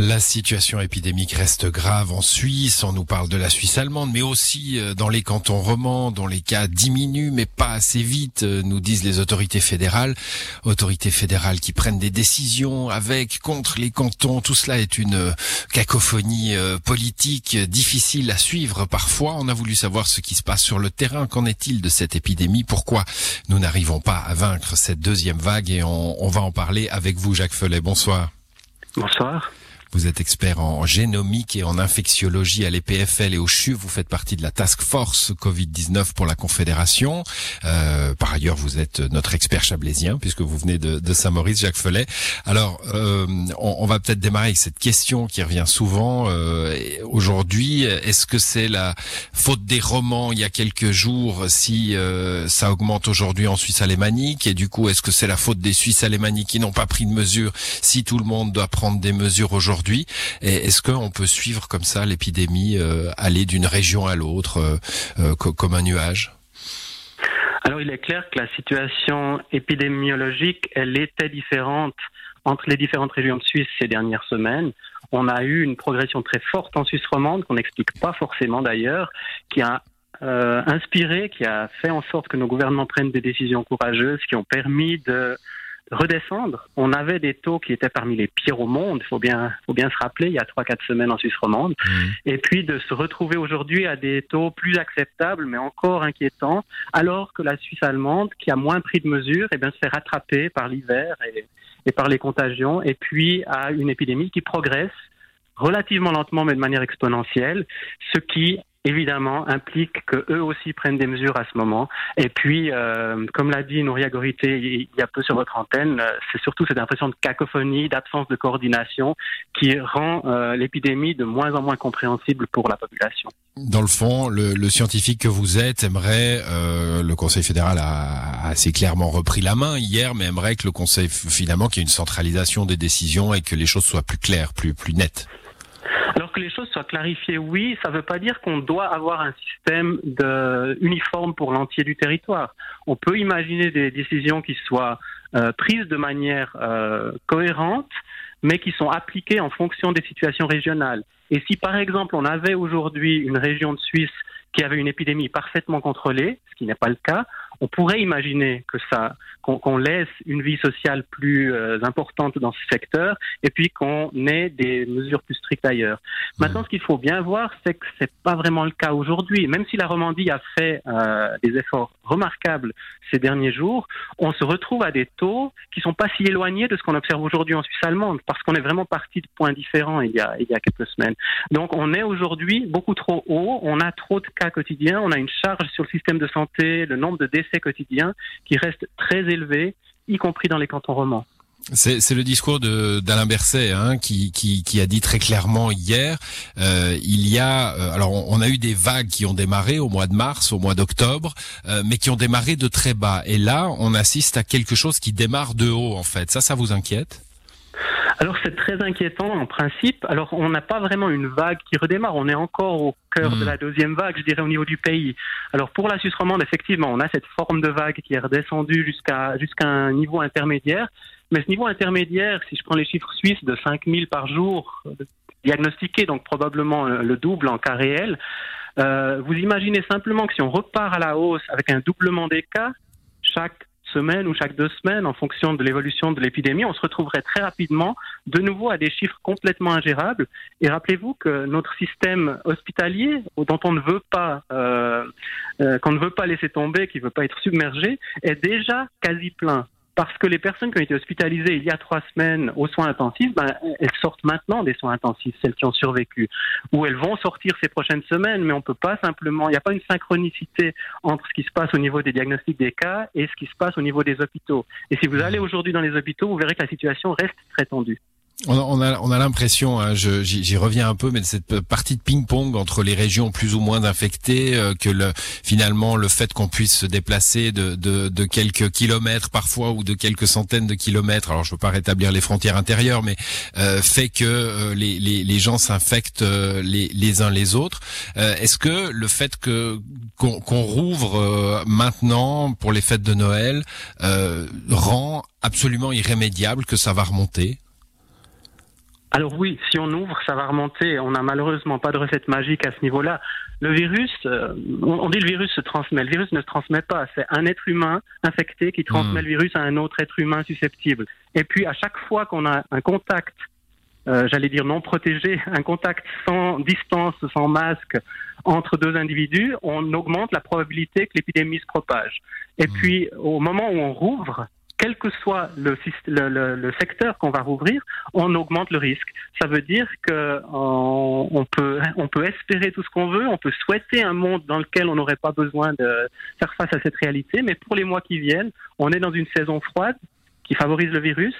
La situation épidémique reste grave en Suisse. On nous parle de la Suisse allemande, mais aussi euh, dans les cantons romans, dont les cas diminuent, mais pas assez vite, euh, nous disent les autorités fédérales. Autorités fédérales qui prennent des décisions avec, contre les cantons. Tout cela est une euh, cacophonie politique difficile à suivre parfois. On a voulu savoir ce qui se passe sur le terrain. Qu'en est-il de cette épidémie? Pourquoi nous n'arrivons pas à vaincre cette deuxième vague? Et on, va en parler avec vous, Jacques Felet. Bonsoir. Bonsoir. Vous êtes expert en génomique et en infectiologie à l'EPFL et au CHU. Vous faites partie de la task force Covid-19 pour la Confédération. Euh, par ailleurs, vous êtes notre expert chablaisien puisque vous venez de, de Saint-Maurice, Jacques Follet. Alors, euh, on, on, va peut-être démarrer avec cette question qui revient souvent euh, aujourd'hui. Est-ce que c'est la faute des romans il y a quelques jours si euh, ça augmente aujourd'hui en Suisse alémanique? Et du coup, est-ce que c'est la faute des Suisses alémaniques qui n'ont pas pris de mesures si tout le monde doit prendre des mesures aujourd'hui? Est-ce qu'on peut suivre comme ça l'épidémie euh, aller d'une région à l'autre euh, euh, comme un nuage? Alors il est clair que la situation épidémiologique, elle était différente entre les différentes régions de Suisse ces dernières semaines. On a eu une progression très forte en Suisse romande, qu'on n'explique pas forcément d'ailleurs, qui a inspiré, qui a fait en sorte que nos gouvernements prennent des décisions courageuses, qui ont permis de redescendre. On avait des taux qui étaient parmi les pires au monde, il faut bien, faut bien se rappeler, il y a 3-4 semaines en Suisse romande. Mmh. Et puis de se retrouver aujourd'hui à des taux plus acceptables, mais encore inquiétants, alors que la Suisse allemande, qui a moins pris de mesures, eh bien, se fait rattraper par l'hiver et, et par les contagions, et puis à une épidémie qui progresse relativement lentement mais de manière exponentielle, ce qui évidemment, implique qu'eux aussi prennent des mesures à ce moment. Et puis, euh, comme l'a dit Nouria Gorité il y a peu sur votre antenne, euh, c'est surtout cette impression de cacophonie, d'absence de coordination qui rend euh, l'épidémie de moins en moins compréhensible pour la population. Dans le fond, le, scientifique que vous êtes aimerait, le Conseil fédéral a, assez clairement repris la main hier, mais aimerait que le Conseil, finalement, qu'il y ait une centralisation des décisions et que les choses soient plus claires, plus, plus nettes. Alors que les choses soient clarifiées, oui, ça ne veut pas dire qu'on doit avoir un système uniforme pour l'entier du territoire. On peut imaginer des décisions qui soient euh, prises de manière euh, cohérente, mais qui sont appliquées en fonction des situations régionales. Et si par exemple on avait aujourd'hui une région de Suisse qui avait une épidémie parfaitement contrôlée, ce qui n'est pas le cas, on pourrait imaginer que ça, qu'on laisse une vie sociale plus euh, importante dans ce secteur et puis qu'on ait des mesures plus strictes ailleurs. Mmh. Maintenant, ce qu'il faut bien voir, c'est que c'est pas vraiment le cas aujourd'hui. Même si la Romandie a fait euh, des efforts remarquables ces derniers jours, on se retrouve à des taux qui sont pas si éloignés de ce qu'on observe aujourd'hui en Suisse allemande, parce qu'on est vraiment parti de points différents il y a, il y a quelques semaines. Donc, on est aujourd'hui beaucoup trop haut, on a trop de cas quotidiens, on a une charge sur le système de santé, le nombre de décès qui très y compris dans les cantons. C'est le discours d'Alain Berset hein, qui, qui, qui, a dit très clairement hier, euh, il y a, euh, alors on, on, a eu des vagues qui ont démarré au mois de mars, au mois d'octobre, euh, mais qui ont démarré de très bas. Et là, on assiste à quelque chose qui démarre de haut en fait. Ça, ça vous inquiète? Alors c'est très inquiétant en principe. Alors on n'a pas vraiment une vague qui redémarre. On est encore au cœur mmh. de la deuxième vague, je dirais au niveau du pays. Alors pour la Suisse romande, effectivement, on a cette forme de vague qui est redescendue jusqu'à jusqu'à un niveau intermédiaire. Mais ce niveau intermédiaire, si je prends les chiffres suisses de 5000 par jour diagnostiqués, donc probablement le double en cas réel, euh, vous imaginez simplement que si on repart à la hausse avec un doublement des cas, chaque semaine ou chaque deux semaines, en fonction de l'évolution de l'épidémie, on se retrouverait très rapidement de nouveau à des chiffres complètement ingérables. Et rappelez-vous que notre système hospitalier, dont on ne veut pas, euh, euh, qu'on ne veut pas laisser tomber, qui ne veut pas être submergé, est déjà quasi plein parce que les personnes qui ont été hospitalisées il y a trois semaines aux soins intensifs, ben, elles sortent maintenant des soins intensifs, celles qui ont survécu, ou elles vont sortir ces prochaines semaines, mais on peut pas simplement, il n'y a pas une synchronicité entre ce qui se passe au niveau des diagnostics des cas et ce qui se passe au niveau des hôpitaux. Et si vous allez aujourd'hui dans les hôpitaux, vous verrez que la situation reste très tendue. On a, on a, l'impression, hein, j'y reviens un peu, mais de cette partie de ping-pong entre les régions plus ou moins infectées, euh, que le, finalement le fait qu'on puisse se déplacer de, quelques kilomètres parfois ou de quelques centaines de kilomètres, alors je veux pas rétablir les frontières intérieures, mais euh, fait que euh, les, les, gens s'infectent les, les uns les autres. Est-ce que le fait que qu'on rouvre maintenant pour les fêtes de Noël rend absolument irrémédiable que ça va remonter? Alors oui, si on ouvre, ça va remonter. On n'a malheureusement pas de recette magique à ce niveau-là. Le virus, euh, on dit le virus se transmet. Le virus ne se transmet pas. C'est un être humain infecté qui transmet hmm. le virus à un autre être humain susceptible. Et puis à chaque fois qu'on a un contact, euh, j'allais dire non protégé, un contact sans distance, sans masque entre deux individus, on augmente la probabilité que l'épidémie se propage. Et hmm. puis au moment où on rouvre, quel que soit le, secteur qu'on va rouvrir, on augmente le risque. Ça veut dire que on, peut, on peut espérer tout ce qu'on veut, on peut souhaiter un monde dans lequel on n'aurait pas besoin de faire face à cette réalité, mais pour les mois qui viennent, on est dans une saison froide qui favorise le virus,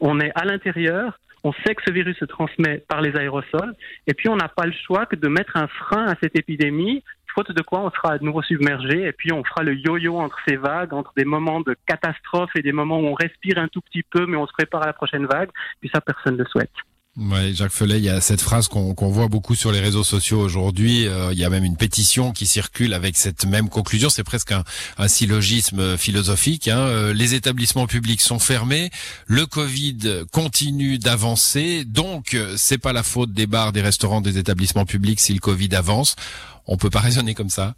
on est à l'intérieur, on sait que ce virus se transmet par les aérosols, et puis on n'a pas le choix que de mettre un frein à cette épidémie faute de quoi on sera à nouveau submergé et puis on fera le yo-yo entre ces vagues, entre des moments de catastrophe et des moments où on respire un tout petit peu mais on se prépare à la prochaine vague, puis ça personne ne le souhaite. Ouais, Jacques Felet, il y a cette phrase qu'on voit beaucoup sur les réseaux sociaux aujourd'hui. Euh, il y a même une pétition qui circule avec cette même conclusion. C'est presque un, un, syllogisme philosophique. Hein. Euh, les établissements publics sont fermés, le Covid continue d'avancer, donc euh, c'est pas la faute des bars, des restaurants, des établissements publics si le Covid avance. On peut pas raisonner comme ça.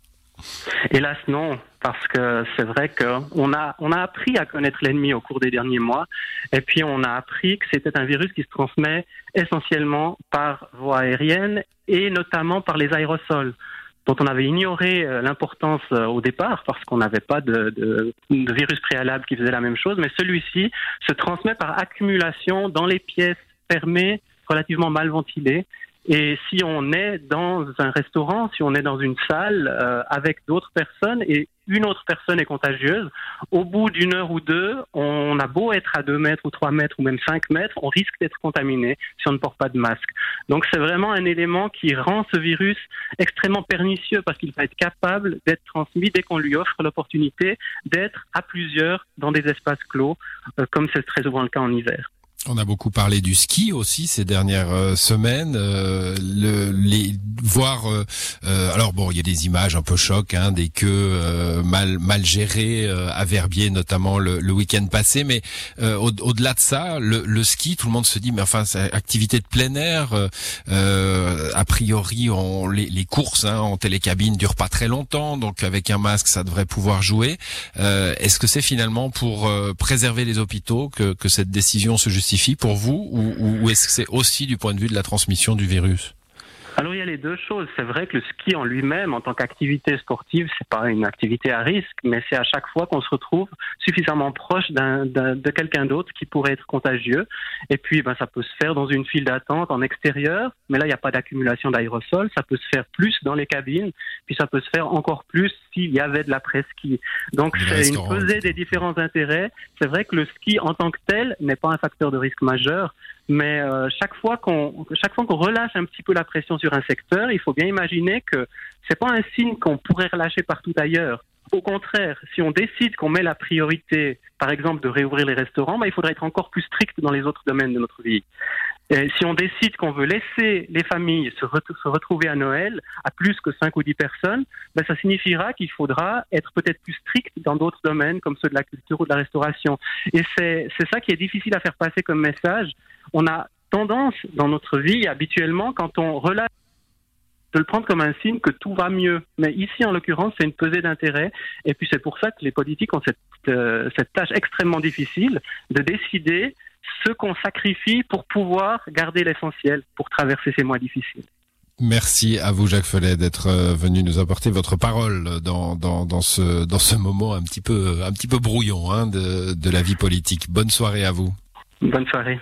Hélas non, parce que c'est vrai qu'on a, on a appris à connaître l'ennemi au cours des derniers mois, et puis on a appris que c'était un virus qui se transmet essentiellement par voie aérienne et notamment par les aérosols dont on avait ignoré euh, l'importance euh, au départ parce qu'on n'avait pas de, virus préalable qui faisait la même chose, mais celui-ci se transmet par accumulation dans les pièces fermées, relativement mal ventilées, et si on est dans un restaurant, si on est dans une salle euh, avec d'autres personnes et une autre personne est contagieuse, au bout d'une heure ou deux, on a beau être à deux mètres ou trois mètres ou même cinq mètres, on risque d'être contaminé si on ne porte pas de masque. Donc c'est vraiment un élément qui rend ce virus extrêmement pernicieux parce qu'il va être capable d'être transmis dès qu'on lui offre l'opportunité d'être à plusieurs dans des espaces clos, euh, comme c'est très souvent le cas en hiver. On a beaucoup parlé du ski aussi ces dernières euh, semaines. Euh, le, les voir, euh, alors bon, il y a des images un peu choc, hein, des queues mal mal gérées à Verbier notamment le, le week-end passé. Mais au-delà de ça, le, le, ski, tout le monde se dit, mais enfin, c'est activité de plein air. a priori, on, les, les courses hein, en télécabine durent pas très longtemps, donc avec un masque, ça devrait pouvoir jouer. Est-ce que c'est finalement pour préserver les hôpitaux que, que cette décision se justifie? Pour vous ou, ou est-ce que c'est aussi du point de vue de la transmission du virus? Alors il y a les deux choses. C'est vrai que le ski en lui-même, en tant qu'activité sportive, c'est pas une activité à risque, mais c'est à chaque fois qu'on se retrouve suffisamment proche de quelqu'un d'autre qui pourrait être contagieux. Et puis, ben, ça peut se faire dans une file d'attente en extérieur, mais là, il n'y a pas d'accumulation d'aérosol. Ça peut se faire plus dans les cabines, puis ça peut se faire encore plus s'il y avait de la ski. Donc, c'est une pesée des différents intérêts. C'est vrai que le ski en tant que tel n'est pas un facteur de risque majeur, mais euh, chaque fois qu'on chaque fois qu'on relâche un petit peu la pression sur un secteur, il faut bien imaginer que c'est pas un signe qu'on pourrait relâcher partout ailleurs. Au contraire, si on décide qu'on met la priorité, par exemple, de réouvrir les restaurants, bah, il faudrait être encore plus strict dans les autres domaines de notre vie. Et si on décide qu'on veut laisser les familles se, retrouver à Noël à plus que 5 ou 10 personnes, bah, ça signifiera qu'il faudra être peut-être plus strict dans d'autres domaines comme ceux de la culture ou de la restauration. Et c'est ça qui est difficile à faire passer comme message on a tendance dans notre vie habituellement, quand on relâche, de le prendre comme un signe que tout va mieux. Mais ici, en l'occurrence, c'est une pesée d'intérêt. Et puis c'est pour ça que les politiques ont cette, euh, cette tâche extrêmement difficile de décider ce qu'on sacrifie pour pouvoir garder l'essentiel, pour traverser ces mois difficiles. Merci à vous, Jacques Felet, d'être euh, venu nous apporter votre parole dans, dans, dans, ce, dans ce moment un petit peu, un petit peu brouillon hein, de, de la vie politique. Bonne soirée à vous. Bonne soirée.